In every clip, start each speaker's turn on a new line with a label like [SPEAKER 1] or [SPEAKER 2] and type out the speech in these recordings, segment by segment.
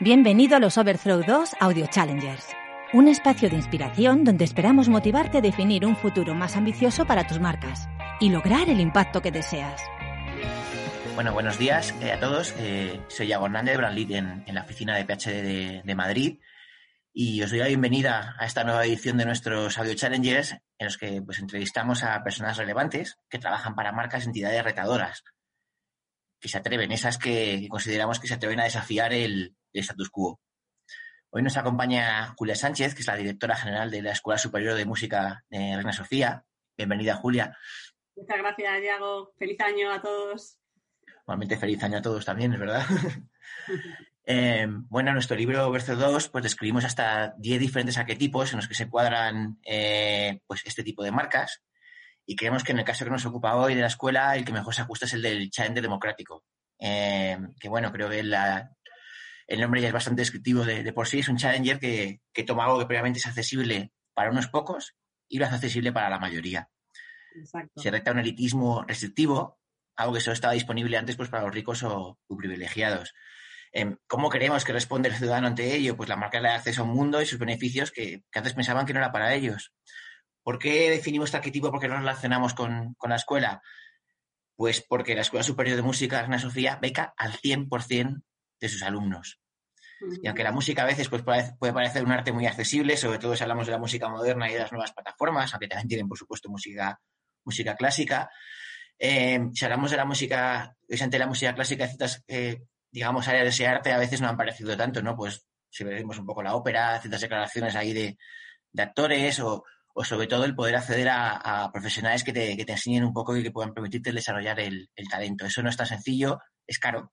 [SPEAKER 1] Bienvenido a los Overthrow 2 Audio Challengers, un espacio de inspiración donde esperamos motivarte a definir un futuro más ambicioso para tus marcas y lograr el impacto que deseas.
[SPEAKER 2] Bueno, buenos días eh, a todos. Eh, soy Iago Hernández, Brand Lead en, la oficina de PhD de, Madrid y os doy la bienvenida a esta nueva edición de nuestros Audio Challengers en los que pues, entrevistamos a personas relevantes que trabajan para marcas y entidades retadoras que se atreven, esas que, consideramos que se atreven a desafiar el, status quo. Hoy nos acompaña Julia Sánchez, que es la directora general de la Escuela Superior de Música de Reina Sofía. Bienvenida, Julia.
[SPEAKER 3] Muchas gracias, Diego. Feliz año a todos.
[SPEAKER 2] Igualmente feliz año a todos también, es verdad. eh, bueno, en nuestro libro Verso 2 pues describimos hasta 10 diferentes arquetipos en los que se cuadran eh, pues este tipo de marcas y creemos que en el caso que nos ocupa hoy de la escuela, el que mejor se ajusta es el del challenger democrático. Eh, que bueno, creo que el nombre ya es bastante descriptivo de, por sí. Es un challenger que, toma algo que previamente es accesible para unos pocos y lo hace accesible para la mayoría. Se recta un elitismo restrictivo, algo que solo estaba disponible antes pues, para los ricos o, privilegiados. Eh, ¿Cómo creemos que responde el ciudadano ante ello? Pues la marca le da acceso a un mundo y sus beneficios que, que antes pensaban que no era para ellos. ¿Por qué definimos este arquetipo? ¿Por qué lo relacionamos con, la escuela? Pues porque la Escuela Superior de Música Reina Sofía beca al 100% de sus alumnos. Y aunque la música a veces pues, puede parecer un arte muy accesible, sobre todo si hablamos de la música moderna y de las nuevas plataformas, aunque también tienen, por supuesto, música, música clásica, eh, si hablamos de la música, de la música clásica, ciertas, eh, digamos, áreas de ese arte a veces no han parecido tanto, ¿no? Pues si vemos un poco la ópera, ciertas declaraciones ahí de, de actores o, o sobre todo el poder acceder a, profesionales que te, que te, enseñen un poco y que puedan permitirte desarrollar el, talento. Eso no es tan sencillo, es caro.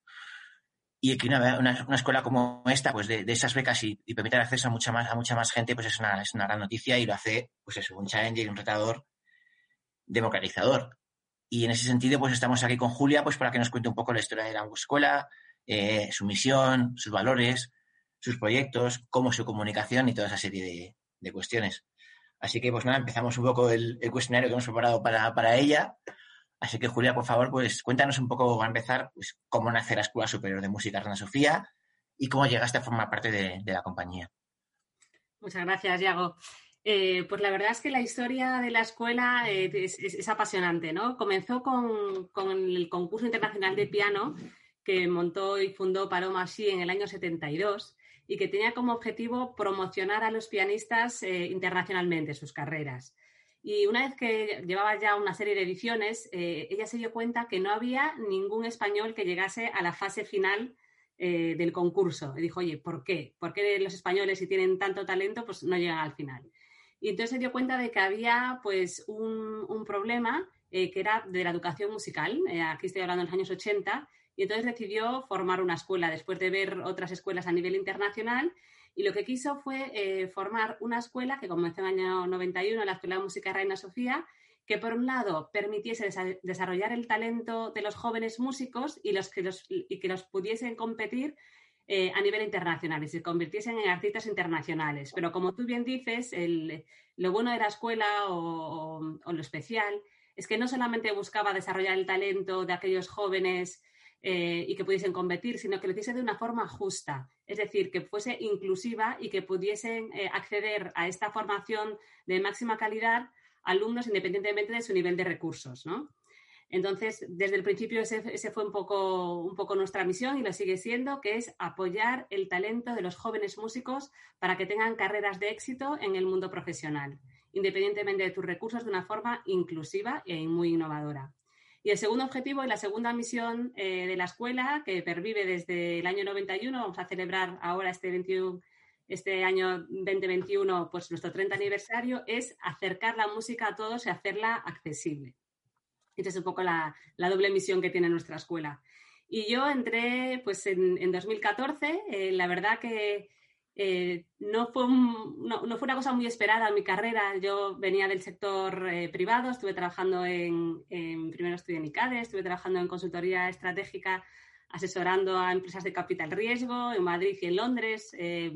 [SPEAKER 2] Y que una, una, escuela como esta, pues de, esas becas y, y permitir acceso a mucha más, a mucha más gente, pues es una, es una gran noticia y lo hace, pues eso, un challenger y un retador democratizador. Y en ese sentido, pues estamos aquí con Julia, pues para que nos cuente un poco la historia de la escuela, eh, su misión, sus valores, sus proyectos, cómo su comunicación y toda esa serie de, de cuestiones. Así que, pues nada, empezamos un poco el, cuestionario que hemos preparado para, ella. Así que, Julia, por favor, pues cuéntanos un poco, a empezar, pues, cómo nace la Escuela Superior de Música Reina Sofía y cómo llegaste a formar parte de, la compañía.
[SPEAKER 3] Muchas gracias, Yago. Eh, pues la verdad es que la historia de la escuela eh, es, apasionante, ¿no? Comenzó con, el concurso internacional de piano que montó y fundó Paloma Xi en el año 72 y que tenía como objetivo promocionar a los pianistas eh, internacionalmente sus carreras. Y una vez que llevaba ya una serie de ediciones, eh, ella se dio cuenta que no había ningún español que llegase a la fase final eh, del concurso. Y dijo, oye, ¿por qué? ¿Por qué los españoles, si tienen tanto talento, pues no llegan al final? Y entonces se dio cuenta de que había pues un, problema que era de la educación musical. aquí estoy hablando de los años 80 y entonces decidió formar una escuela después de ver otras escuelas a nivel internacional y lo que quiso fue eh, formar una escuela que comenzó en el año 91, la Escuela de Música Reina Sofía, que por un lado permitiese desarrollar el talento de los jóvenes músicos y, los que, los, y que los pudiesen competir eh, a nivel internacional y se convirtiesen en artistas internacionales. Pero como tú bien dices, lo bueno de la escuela o, lo especial es que no solamente buscaba desarrollar el talento de aquellos jóvenes eh, y que pudiesen competir, sino que lo hiciese de una forma justa, es decir, que fuese inclusiva y que pudiesen eh, acceder a esta formación de máxima calidad alumnos independientemente de su nivel de recursos, Entonces, desde el principio ese, fue un poco, un poco nuestra misión y lo sigue siendo, que es apoyar el talento de los jóvenes músicos para que tengan carreras de éxito en el mundo profesional, independientemente de tus recursos, de una forma inclusiva y muy innovadora. Y el segundo objetivo y la segunda misión eh, de la escuela, que pervive desde el año 91, vamos a celebrar ahora este 21, este año 2021, pues nuestro 30 aniversario, es acercar la música a todos y hacerla accesible. Esta es un poco la, doble misión que tiene nuestra escuela. Y yo entré pues en, 2014, eh, la verdad que eh, no, fue no, fue una cosa muy esperada en mi carrera. Yo venía del sector eh, privado, estuve trabajando en, primero estudié en ICADE, estuve trabajando en consultoría estratégica, asesorando a empresas de capital riesgo en Madrid y en Londres. Eh,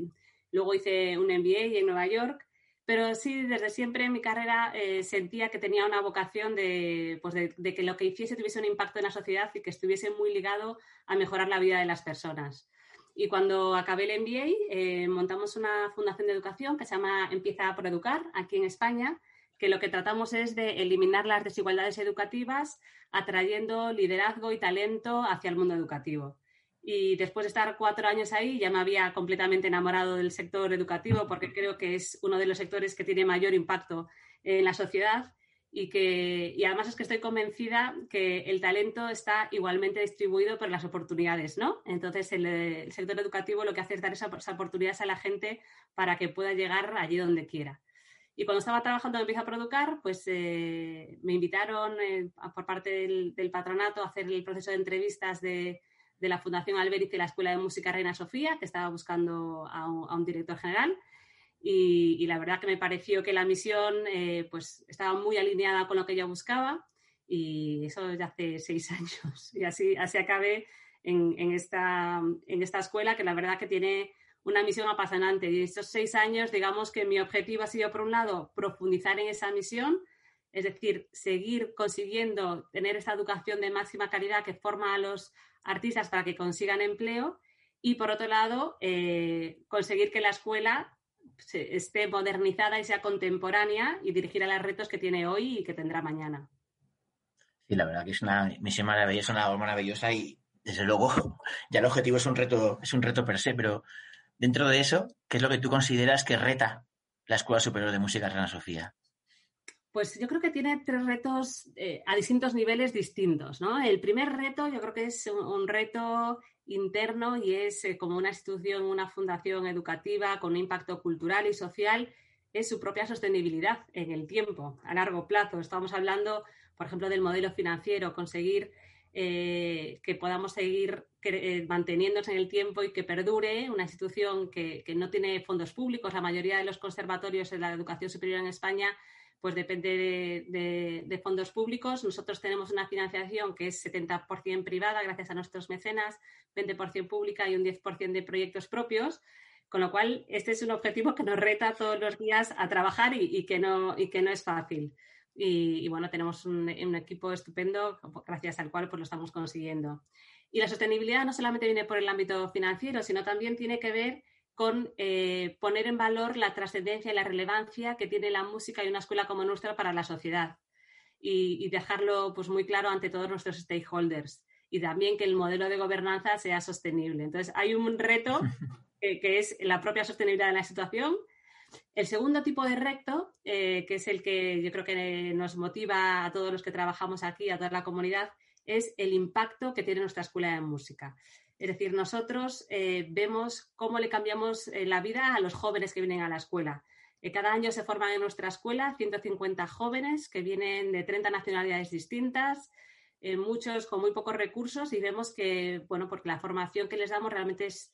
[SPEAKER 3] luego hice un MBA en Nueva York. Pero sí, desde siempre en mi carrera sentía que tenía una vocación de, pues de que lo que hiciese tuviese un impacto en la sociedad y que estuviese muy ligado a mejorar la vida de las personas. Y cuando acabé el MBA, eh, montamos una fundación de educación que se llama Empieza por Educar, aquí en España, que lo que tratamos es de eliminar las desigualdades educativas, atrayendo liderazgo y talento hacia el mundo educativo. Y después de estar cuatro años ahí, ya me había completamente enamorado del sector educativo porque creo que es uno de los sectores que tiene mayor impacto en la sociedad y que y además es que estoy convencida que el talento está igualmente distribuido por las oportunidades, ¿no? Entonces el, sector educativo lo que hace es dar esas, oportunidades a la gente para que pueda llegar allí donde quiera. Y cuando estaba trabajando en Empieza a Producar, pues eh, me invitaron eh, por parte del, patronato a hacer el proceso de entrevistas de, la Fundación Alberic y la Escuela de Música Reina Sofía, que estaba buscando a un director general. Y, la verdad que me pareció que la misión eh, pues estaba muy alineada con lo que yo buscaba y eso ya hace seis años. Y así, así acabé en, en, esta, en esta escuela que la verdad que tiene una misión apasionante. Y estos seis años, digamos que mi objetivo ha sido, por un lado, profundizar en esa misión, es decir, seguir consiguiendo tener esta educación de máxima calidad que forma a los artistas para que consigan empleo y, por otro lado, eh, conseguir que la escuela esté modernizada y sea contemporánea y dirigir a los retos que tiene hoy y que tendrá mañana.
[SPEAKER 2] Sí, la verdad que es una misión maravillosa, una maravillosa y desde luego ya el objetivo es un reto, es un reto per se, pero dentro de eso, ¿qué es lo que tú consideras que reta la Escuela Superior de Música Reina Sofía?
[SPEAKER 3] Pues yo creo que tiene tres retos eh, a distintos niveles distintos, ¿no? El primer reto yo creo que es un reto interno y es eh, como una institución, una fundación educativa con un impacto cultural y social, es su propia sostenibilidad en el tiempo, a largo plazo. Estamos hablando, por ejemplo, del modelo financiero, conseguir eh, que podamos seguir manteniéndose en el tiempo y que perdure una institución que, que no tiene fondos públicos. La mayoría de los conservatorios en la educación superior en España pues depende de, fondos públicos. Nosotros tenemos una financiación que es 70% privada gracias a nuestros mecenas, 20% pública y un 10% de proyectos propios. Con lo cual, este es un objetivo que nos reta todos los días a trabajar y, que, no, y que no es fácil. Y, bueno, tenemos un, equipo estupendo gracias al cual pues, lo estamos consiguiendo. Y la sostenibilidad no solamente viene por el ámbito financiero, sino también tiene que ver con eh, poner en valor la trascendencia y la relevancia que tiene la música y una escuela como nuestra para la sociedad y, dejarlo pues, muy claro ante todos nuestros stakeholders y también que el modelo de gobernanza sea sostenible. Entonces, hay un reto que, es la propia sostenibilidad de la situación. El segundo tipo de reto, eh, que es el que yo creo que nos motiva a todos los que trabajamos aquí, a toda la comunidad, es el impacto que tiene nuestra escuela de música. Es decir, nosotros eh, vemos cómo le cambiamos eh, la vida a los jóvenes que vienen a la escuela. Eh, cada año se forman en nuestra escuela 150 jóvenes que vienen de 30 nacionalidades distintas, muchos con muy pocos recursos y vemos que, bueno, porque la formación que les damos realmente es,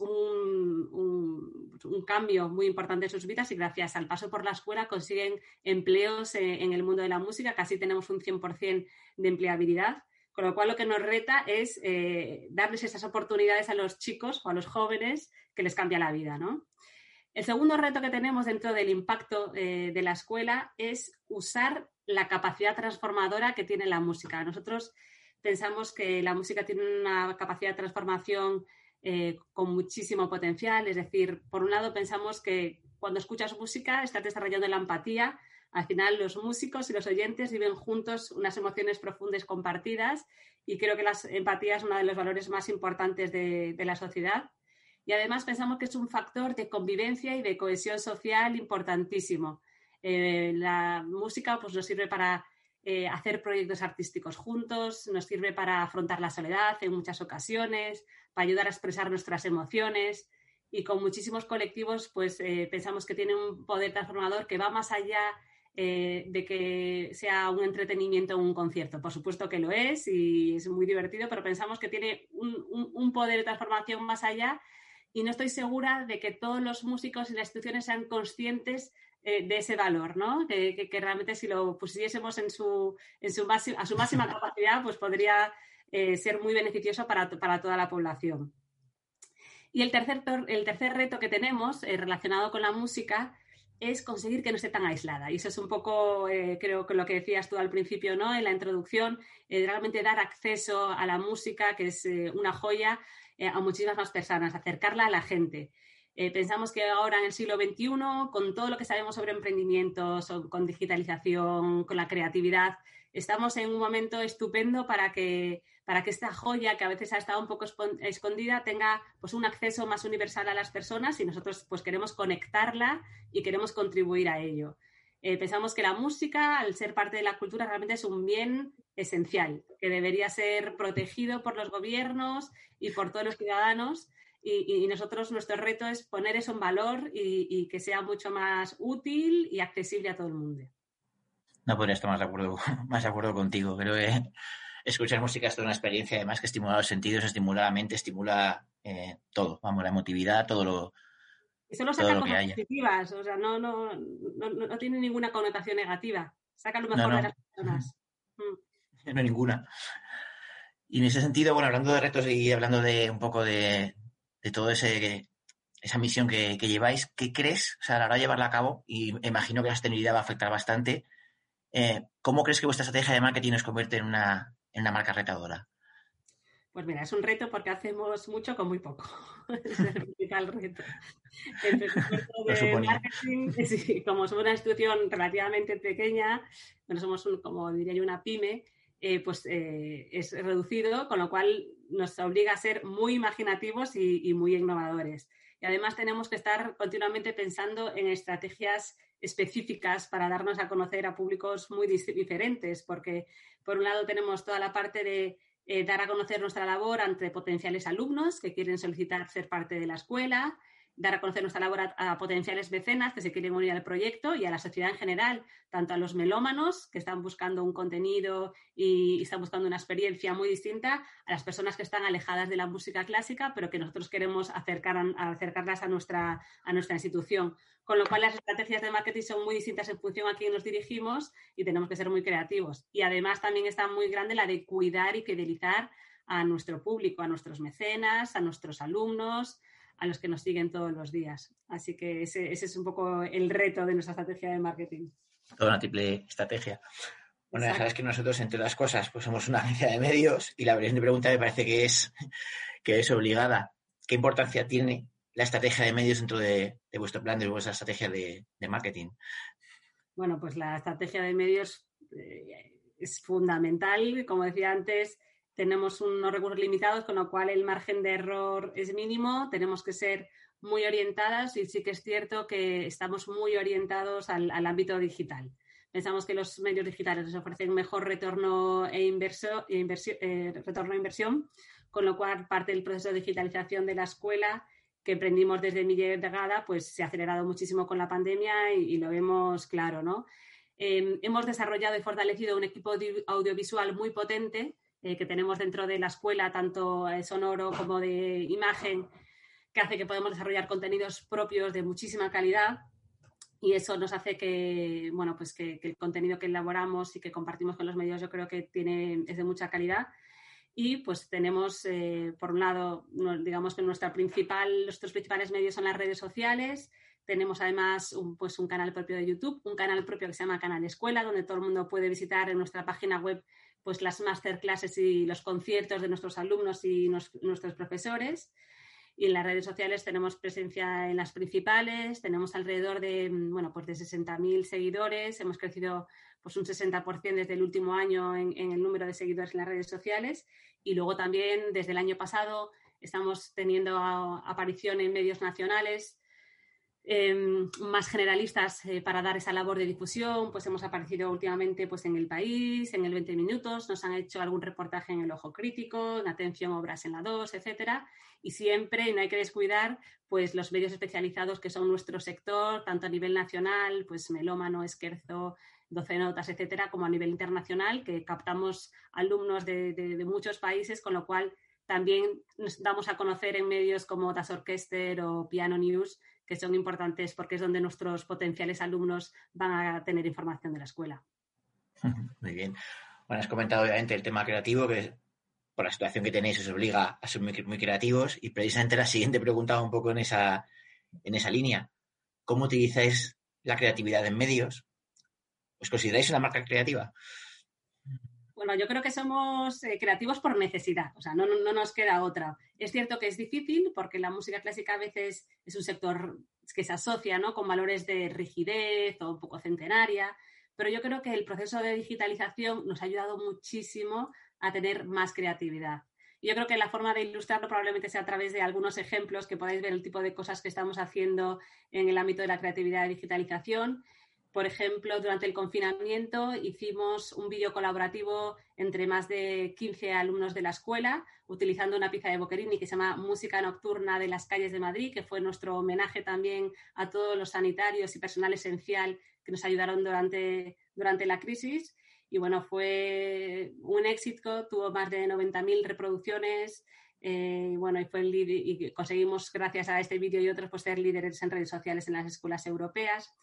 [SPEAKER 3] un, cambio muy importante en sus vidas y gracias al paso por la escuela consiguen empleos en el mundo de la música, casi tenemos un 100% de empleabilidad con lo cual, lo que nos reta es eh, darles esas oportunidades a los chicos o a los jóvenes que les cambia la vida, ¿no? El segundo reto que tenemos dentro del impacto eh, de la escuela es usar la capacidad transformadora que tiene la música. Nosotros pensamos que la música tiene una capacidad de transformación eh, con muchísimo potencial. Es decir, por un lado pensamos que cuando escuchas música estás desarrollando la empatía, al final, los músicos y los oyentes viven juntos unas emociones profundas compartidas y creo que la empatía es uno de los valores más importantes de, la sociedad. Y además pensamos que es un factor de convivencia y de cohesión social importantísimo. Eh, la música pues, nos sirve para eh, hacer proyectos artísticos juntos, nos sirve para afrontar la soledad en muchas ocasiones, para ayudar a expresar nuestras emociones y con muchísimos colectivos pues eh, pensamos que tiene un poder transformador que va más allá eh, de que sea un entretenimiento o un concierto. Por supuesto que lo es y es muy divertido, pero pensamos que tiene un, poder de transformación más allá y no estoy segura de que todos los músicos y las instituciones sean conscientes eh, de ese valor, ¿no? Que, realmente si lo pusiésemos en su, en su a su máxima capacidad, pues podría eh, ser muy beneficioso para, para, toda la población. Y el tercer, el tercer reto que tenemos relacionado con la música es conseguir que no esté tan aislada. Y eso es un poco, eh, creo que lo que decías tú al principio, ¿no? En la introducción, eh, realmente dar acceso a la música, que es eh, una joya, a muchísimas más personas, acercarla a la gente. pensamos que ahora en el siglo XXI, con todo lo que sabemos sobre emprendimientos, con digitalización, con la creatividad, estamos en un momento estupendo para que, para que esta joya que a veces ha estado un poco escondida tenga pues, un acceso más universal a las personas y nosotros pues, queremos conectarla y queremos contribuir a ello. Eh, pensamos que la música, al ser parte de la cultura, realmente es un bien esencial, que debería ser protegido por los gobiernos y por todos los ciudadanos. Y, nosotros, nuestro reto es poner eso en valor y, que sea mucho más útil y accesible a todo el mundo.
[SPEAKER 2] No podría estar más de acuerdo, más de acuerdo contigo. Creo que escuchar música es toda una experiencia, además que estimula los sentidos, estimula la mente, estimula eh, todo, vamos, la emotividad, todo lo,
[SPEAKER 3] Eso no saca cosas positivas, o sea, no, no, no, no, tiene ninguna connotación negativa. Saca lo mejor de las personas.
[SPEAKER 2] Mm. No ninguna. Y en ese sentido, bueno, hablando de retos y hablando de un poco de, de todo ese esa misión que, que, lleváis, ¿qué crees? O sea, a la hora de llevarla a cabo, y imagino que la sostenibilidad va a afectar bastante, eh, ¿Cómo crees que vuestra estrategia de marketing os convierte en una, en una marca retadora?
[SPEAKER 3] Pues mira, es un reto porque hacemos mucho con muy poco. es el principal reto. El de marketing, sí, como somos una institución relativamente pequeña, bueno, somos como diría yo una pyme, eh, pues eh, es reducido, con lo cual nos obliga a ser muy imaginativos y, y muy innovadores. Y además tenemos que estar continuamente pensando en estrategias específicas para darnos a conocer a públicos muy diferentes, porque por un lado tenemos toda la parte de eh, dar a conocer nuestra labor ante potenciales alumnos que quieren solicitar ser parte de la escuela, dar a conocer nuestra labor a, potenciales mecenas que se quieren unir al proyecto y a la sociedad en general, tanto a los melómanos que están buscando un contenido y, están buscando una experiencia muy distinta, a las personas que están alejadas de la música clásica, pero que nosotros queremos acercar, acercarlas a nuestra, a nuestra institución. Con lo cual las estrategias de marketing son muy distintas en función a quién nos dirigimos y tenemos que ser muy creativos. Y además también está muy grande la de cuidar y fidelizar a nuestro público, a nuestros mecenas, a nuestros alumnos, a los que nos siguen todos los días. Así que ese, es un poco el reto de nuestra estrategia de marketing.
[SPEAKER 2] Toda una triple estrategia. Bueno, ya sabes que nosotros, entre las cosas, pues somos una agencia de medios y la de pregunta me parece que es, que es obligada. ¿Qué importancia tiene la estrategia de medios dentro de, vuestro plan, de vuestra estrategia de, marketing?
[SPEAKER 3] Bueno, pues la estrategia de medios eh, es fundamental. Como decía antes, tenemos unos recursos limitados, con lo cual el margen de error es mínimo, tenemos que ser muy orientadas y sí que es cierto que estamos muy orientados al, ámbito digital. Pensamos que los medios digitales nos ofrecen mejor retorno e, inversión, eh, retorno a inversión, con lo cual parte del proceso de digitalización de la escuela que emprendimos desde mi llegada, pues se ha acelerado muchísimo con la pandemia y, lo vemos claro, ¿no? Eh, hemos desarrollado y fortalecido un equipo audiovisual muy potente eh, que tenemos dentro de la escuela, tanto eh, sonoro como de imagen, que hace que podamos desarrollar contenidos propios de muchísima calidad y eso nos hace que, bueno, pues que, el contenido que elaboramos y que compartimos con los medios yo creo que tiene, es de mucha calidad. Y pues tenemos, eh, por un lado, digamos que nuestra principal, nuestros principales medios son las redes sociales. Tenemos además un, pues un canal propio de YouTube, un canal propio que se llama Canal Escuela, donde todo el mundo puede visitar en nuestra página web pues las masterclasses y los conciertos de nuestros alumnos y nuestros profesores. Y en las redes sociales tenemos presencia en las principales, tenemos alrededor de, bueno, pues de 60.000 seguidores, hemos crecido pues un 60% desde el último año en, en, el número de seguidores en las redes sociales y luego también desde el año pasado estamos teniendo aparición en medios nacionales Em, más generalistas eh, para dar esa labor de difusión, pues hemos aparecido últimamente pues, en El País, en el 20 Minutos, nos han hecho algún reportaje en El Ojo Crítico, en Atención Obras en la 2, etcétera, y siempre, y no hay que descuidar, pues los medios especializados que son nuestro sector, tanto a nivel nacional, pues Melómano, Esquerzo, 12 Notas, etcétera, como a nivel internacional, que captamos alumnos de, de muchos países, con lo cual también nos damos a conocer en medios como Das Orchester o Piano News, que son importantes porque es donde nuestros potenciales alumnos van a tener información de la escuela.
[SPEAKER 2] Muy bien. Bueno, has comentado obviamente el tema creativo, que por la situación que tenéis os obliga a ser muy, creativos y precisamente la siguiente pregunta va un poco en esa, en esa línea. ¿Cómo utilizáis la creatividad en medios. ¿Os consideráis una marca creativa?
[SPEAKER 3] Bueno, yo creo que somos eh, creativos por necesidad, o sea, no, no, nos queda otra. Es cierto que es difícil porque la música clásica a veces es un sector que se asocia ¿no? con valores de rigidez o un poco centenaria, pero yo creo que el proceso de digitalización nos ha ayudado muchísimo a tener más creatividad. Yo creo que la forma de ilustrarlo probablemente sea a través de algunos ejemplos que podáis ver el tipo de cosas que estamos haciendo en el ámbito de la creatividad y digitalización. Por ejemplo, durante el confinamiento hicimos un vídeo colaborativo entre más de 15 alumnos de la escuela, utilizando una pieza de Boccherini que se llama Música Nocturna de las calles de Madrid, que fue nuestro homenaje también a todos los sanitarios y personal esencial que nos ayudaron durante, durante la crisis. Y bueno, fue un éxito, tuvo más de 90.000 reproducciones. Eh, bueno, y, fue el y conseguimos, gracias a este vídeo y otros, pues ser líderes en redes sociales en las escuelas europeas.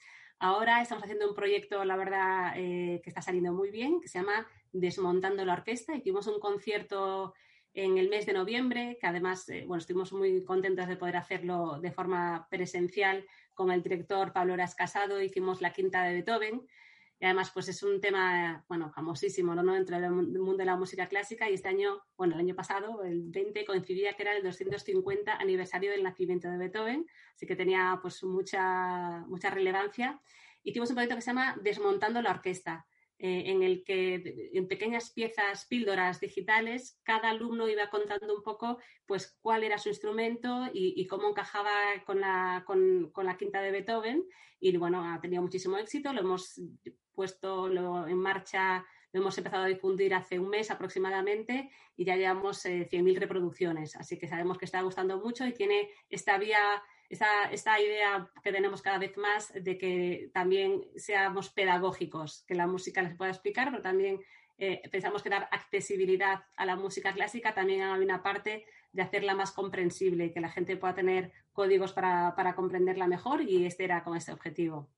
[SPEAKER 3] Ahora estamos haciendo un proyecto, la verdad, eh, que está saliendo muy bien, que se llama Desmontando la Orquesta. Hicimos un concierto en el mes de noviembre, que además, eh, bueno, estuvimos muy contentos de poder hacerlo de forma presencial con el director Pablo Eras Casado. Hicimos la quinta de Beethoven. Además, pues es un tema, bueno, famosísimo, ¿no? Dentro del mundo de la música clásica. Y este año, bueno, el año pasado, el 20, coincidía que era el 250 aniversario del nacimiento de Beethoven. Así que tenía, pues, mucha, mucha relevancia. Hicimos un proyecto que se llama Desmontando la Orquesta, eh, en el que en pequeñas piezas, píldoras digitales, cada alumno iba contando un poco pues cuál era su instrumento y, cómo encajaba con la, con, con la, quinta de Beethoven. Y bueno, ha tenido muchísimo éxito, lo hemos puesto en marcha, lo hemos empezado a difundir hace un mes aproximadamente y ya llevamos 100.000 eh, reproducciones. Así que sabemos que está gustando mucho y tiene esta vía, esta idea que tenemos cada vez más de que también seamos pedagógicos, que la música les pueda explicar, pero también eh, pensamos que dar accesibilidad a la música clásica también hay una parte de hacerla más comprensible que la gente pueda tener códigos para, para comprenderla mejor y este era con este objetivo.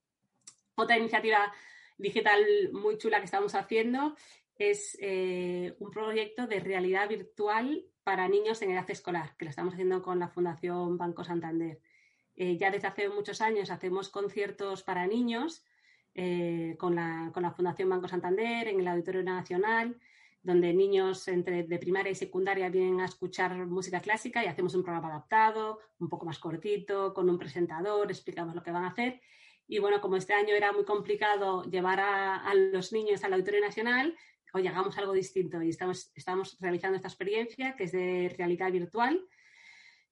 [SPEAKER 3] Otra iniciativa digital muy chula que estamos haciendo es eh, un proyecto de realidad virtual para niños en edad escolar, que lo estamos haciendo con la Fundación Banco Santander. Eh, ya desde hace muchos años hacemos conciertos para niños eh, con, la, con, la, Fundación Banco Santander en el Auditorio Nacional, donde niños entre de primaria y secundaria vienen a escuchar música clásica y hacemos un programa adaptado, un poco más cortito, con un presentador, explicamos lo que van a hacer. Y bueno, como este año era muy complicado llevar a, los niños al Auditorio Nacional, hoy hagamos algo distinto. Y estamos, estamos realizando esta experiencia que es de realidad virtual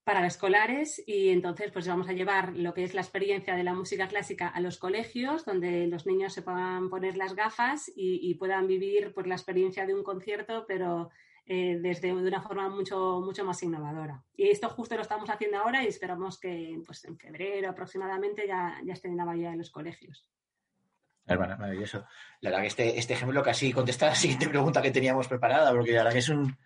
[SPEAKER 3] para escolares y entonces pues vamos a llevar lo que es la experiencia de la música clásica a los colegios donde los niños se puedan poner las gafas y, puedan vivir pues la experiencia de un concierto pero eh, desde de una forma mucho, mucho más innovadora. Y esto justo lo estamos haciendo ahora y esperamos que pues, en febrero aproximadamente ya, ya esté en la mayoría de los colegios.
[SPEAKER 2] Hermana, maravilloso. La verdad que este, este ejemplo casi contesta la siguiente pregunta que teníamos preparada, porque la verdad que es un,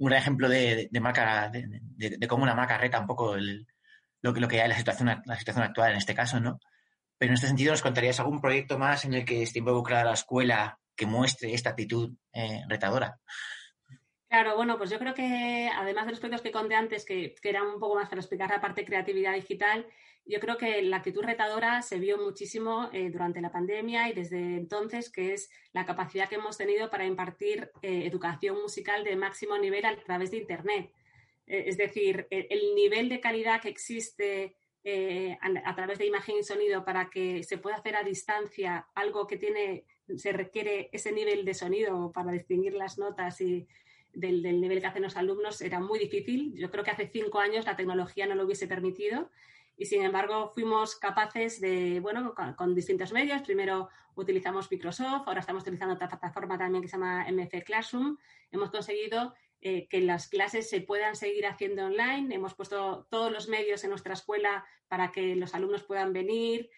[SPEAKER 2] un ejemplo de, marca, de, cómo una marca reta un poco lo, que, lo que hay la situación, la situación actual en este caso, ¿no? Pero en este sentido, ¿nos contarías algún proyecto más en el que esté involucrada la escuela que muestre esta actitud eh, retadora?
[SPEAKER 3] Claro, bueno, pues yo creo que además de los proyectos que conté antes, que, eran un poco más para explicar la parte de creatividad digital, yo creo que la actitud retadora se vio muchísimo eh, durante la pandemia y desde entonces, que es la capacidad que hemos tenido para impartir eh, educación musical de máximo nivel a través de Internet. Eh, es decir, el nivel de calidad que existe a, a, través de imagen y sonido para que se pueda hacer a distancia algo que tiene, se requiere ese nivel de sonido para distinguir las notas y del, nivel que hacen los alumnos era muy difícil. Yo creo que hace cinco años la tecnología no lo hubiese permitido y sin embargo fuimos capaces de, bueno, con, distintos medios. Primero utilizamos Microsoft, ahora estamos utilizando otra plataforma también que se llama MF Classroom. Hemos conseguido eh, que las clases se puedan seguir haciendo online. Hemos puesto todos los medios en nuestra escuela para que los alumnos puedan venir,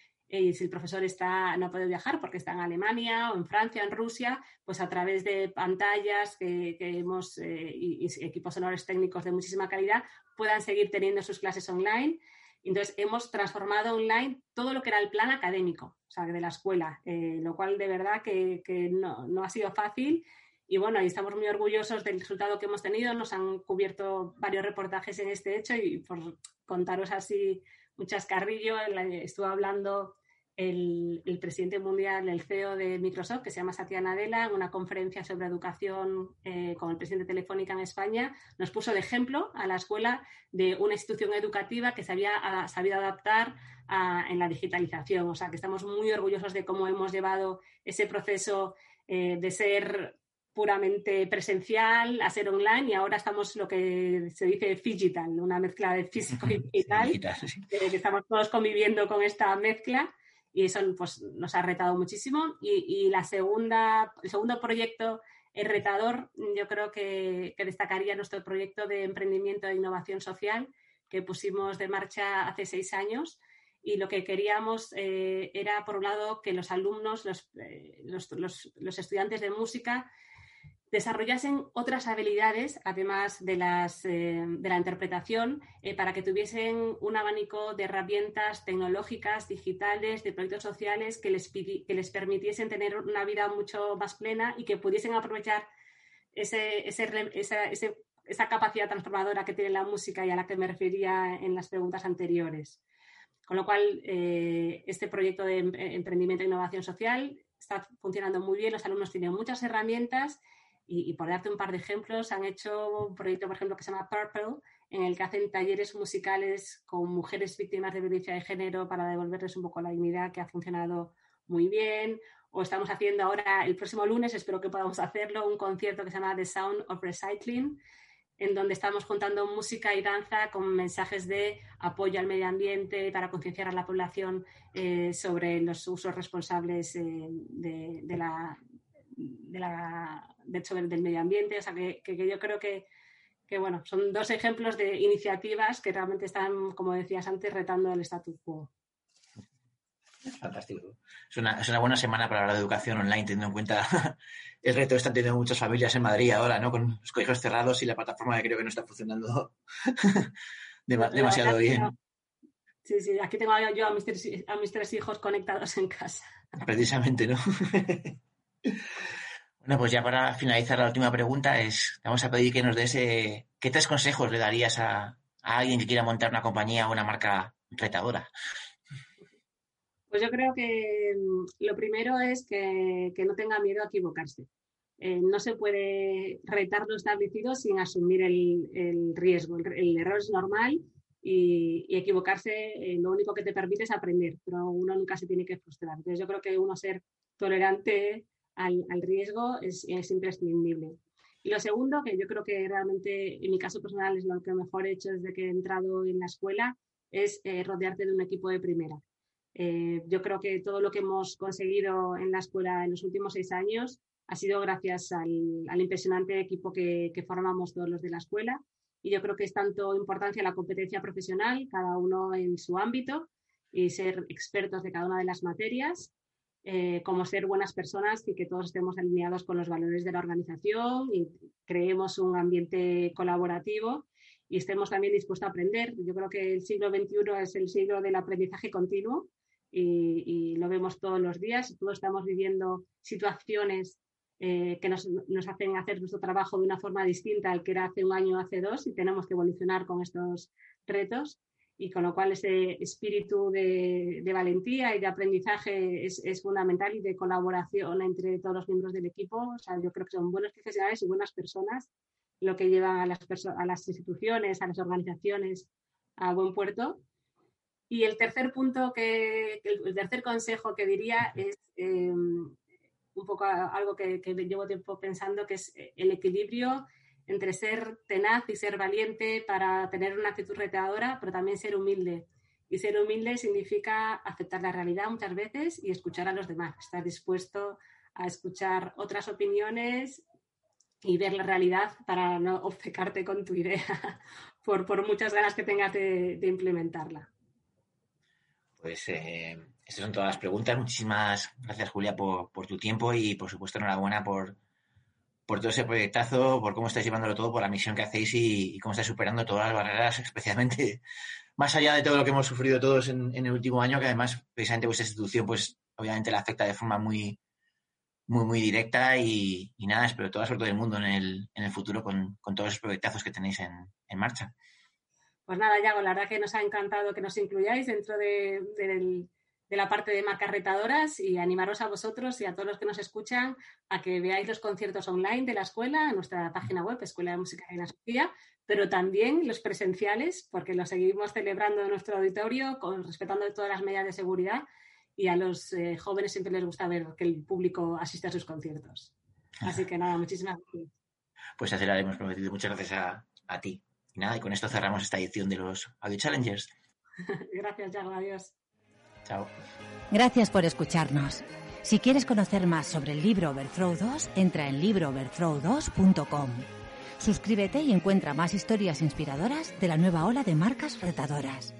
[SPEAKER 3] y si el profesor está, no puede viajar porque está en Alemania o en Francia, en Rusia, pues a través de pantallas que, hemos eh, y, equipos sonores técnicos de muchísima calidad puedan seguir teniendo sus clases online. Entonces, hemos transformado online todo lo que era el plan académico, o sea, de la escuela, eh, lo cual de verdad que, no, no, ha sido fácil. Y bueno, y estamos muy orgullosos del resultado que hemos tenido. Nos han cubierto varios reportajes en este hecho y por contaros así un chascarrillo, estuve hablando el, presidente mundial, el CEO de Microsoft, que se llama Satya Nadella, en una conferencia sobre educación eh, con el presidente Telefónica en España, nos puso de ejemplo a la escuela de una institución educativa que se había sabido adaptar en la digitalización. O sea, que estamos muy orgullosos de cómo hemos llevado ese proceso eh, de ser puramente presencial a ser online y ahora estamos lo que se dice digital, una mezcla de físico y digital, eh, que estamos todos conviviendo con esta mezcla y eso pues, nos ha retado muchísimo. Y, la segunda, el segundo proyecto el retador, yo creo que, destacaría nuestro proyecto de emprendimiento e innovación social que pusimos de marcha hace seis años. Y lo que queríamos eh, era, por un lado, que los alumnos, eh, los, los estudiantes de música, desarrollasen otras habilidades, además de, las, eh, de la interpretación, eh, para que tuviesen un abanico de herramientas tecnológicas, digitales, de proyectos sociales que les, que les permitiesen tener una vida mucho más plena y que pudiesen aprovechar ese, esa, capacidad transformadora que tiene la música y a la que me refería en las preguntas anteriores. Con lo cual, eh, este proyecto de em, emprendimiento e innovación social está funcionando muy bien, los alumnos tienen muchas herramientas y, por darte un par de ejemplos, han hecho un proyecto, por ejemplo, que se llama Purple, en el que hacen talleres musicales con mujeres víctimas de violencia de género para devolverles un poco la dignidad, que ha funcionado muy bien. O estamos haciendo ahora, el próximo lunes, espero que podamos hacerlo, un concierto que se llama The Sound of Recycling, en donde estamos juntando música y danza con mensajes de apoyo al medio ambiente para concienciar a la población eh, sobre los usos responsables eh, de, la, de la, del medio ambiente. O sea, que, yo creo que, bueno, son dos ejemplos de iniciativas que realmente están, como decías antes, retando el status quo.
[SPEAKER 2] Fantástico. Es una, es una buena semana para hablar de educación online, teniendo en cuenta el reto que están teniendo muchas familias en Madrid ahora, ¿no? Con los colegios cerrados y la plataforma que creo que no está funcionando demasiado bien.
[SPEAKER 3] Sí, sí, aquí tengo yo a mis, tres, a mis tres hijos conectados en casa.
[SPEAKER 2] Precisamente, ¿no? Bueno, pues ya para finalizar la última pregunta es, vamos a pedir que nos des eh, qué tres consejos le darías a, alguien que quiera montar una compañía o una marca retadora.
[SPEAKER 3] Pues yo creo que mm, lo primero es que, no tenga miedo a equivocarse. Eh, no se puede retar lo establecido sin asumir el, riesgo. El, error es normal y, equivocarse eh, lo único que te permite es aprender, pero uno nunca se tiene que frustrar. Entonces yo creo que uno ser tolerante al, riesgo es, imprescindible. Y lo segundo, que yo creo que realmente en mi caso personal es lo que mejor he hecho desde que he entrado en la escuela, es eh, rodearte de un equipo de primera. Eh, yo creo que todo lo que hemos conseguido en la escuela en los últimos seis años ha sido gracias al, impresionante equipo que, que, formamos todos los de la escuela. Y yo creo que es tanto importancia la competencia profesional, cada uno en su ámbito, y ser expertos de cada una de las materias, eh, como ser buenas personas y que todos estemos alineados con los valores de la organización y creemos un ambiente colaborativo y estemos también dispuestos a aprender. Yo creo que el siglo XXI es el siglo del aprendizaje continuo y, lo vemos todos los días. Todos estamos viviendo situaciones eh, que nos, nos, hacen hacer nuestro trabajo de una forma distinta al que era hace un año o hace dos y tenemos que evolucionar con estos retos y con lo cual ese espíritu de, valentía y de aprendizaje es, fundamental y de colaboración entre todos los miembros del equipo. O sea, yo creo que son buenos profesionales y buenas personas lo que llevan a las, a las instituciones, a las organizaciones a buen puerto. Y el tercer punto, que, el tercer consejo que diría es em, un poco algo que, que llevo tiempo pensando, que es el equilibrio entre ser tenaz y ser valiente para tener una actitud retadora, pero también ser humilde. Y ser humilde significa aceptar la realidad muchas veces y escuchar a los demás, estar dispuesto a escuchar otras opiniones y ver la realidad para no obcecarte con tu idea por, por muchas ganas que tengas de, implementarla.
[SPEAKER 2] Pues eh, estas son todas las preguntas. Muchísimas gracias, Julia, por, por tu tiempo y, por supuesto, enhorabuena por, por todo ese proyectazo, por cómo estáis llevándolo todo, por la misión que hacéis y, cómo estáis superando todas las barreras, especialmente más allá de todo lo que hemos sufrido todos en, el último año, que además precisamente vuestra institución, pues obviamente la afecta de forma muy, muy, muy directa y, nada, espero toda suerte del mundo en el, en el futuro con, todos los proyectazos que tenéis en, marcha.
[SPEAKER 3] Pues nada, Yago, la verdad que nos ha encantado que nos incluyáis dentro del, de la parte de marcas retadoras y animaros a vosotros y a todos los que nos escuchan a que veáis los conciertos online de la escuela en nuestra página web, Escuela de Música de la Sofía, pero también los presenciales, porque los seguimos celebrando en nuestro auditorio, con, respetando todas las medidas de seguridad y a los eh, jóvenes siempre les gusta ver que el público asiste a sus conciertos. Así que nada, muchísimas gracias.
[SPEAKER 2] Pues así lo hemos prometido. Muchas gracias a, a ti. Y nada, y con esto cerramos esta edición de los Audio Challengers.
[SPEAKER 3] gracias, Yago. Adiós.
[SPEAKER 2] Chao.
[SPEAKER 1] Gracias por escucharnos. Si quieres conocer más sobre el libro Overthrow 2, entra en librooverthrow2.com. Suscríbete y encuentra más historias inspiradoras de la nueva ola de marcas retadoras.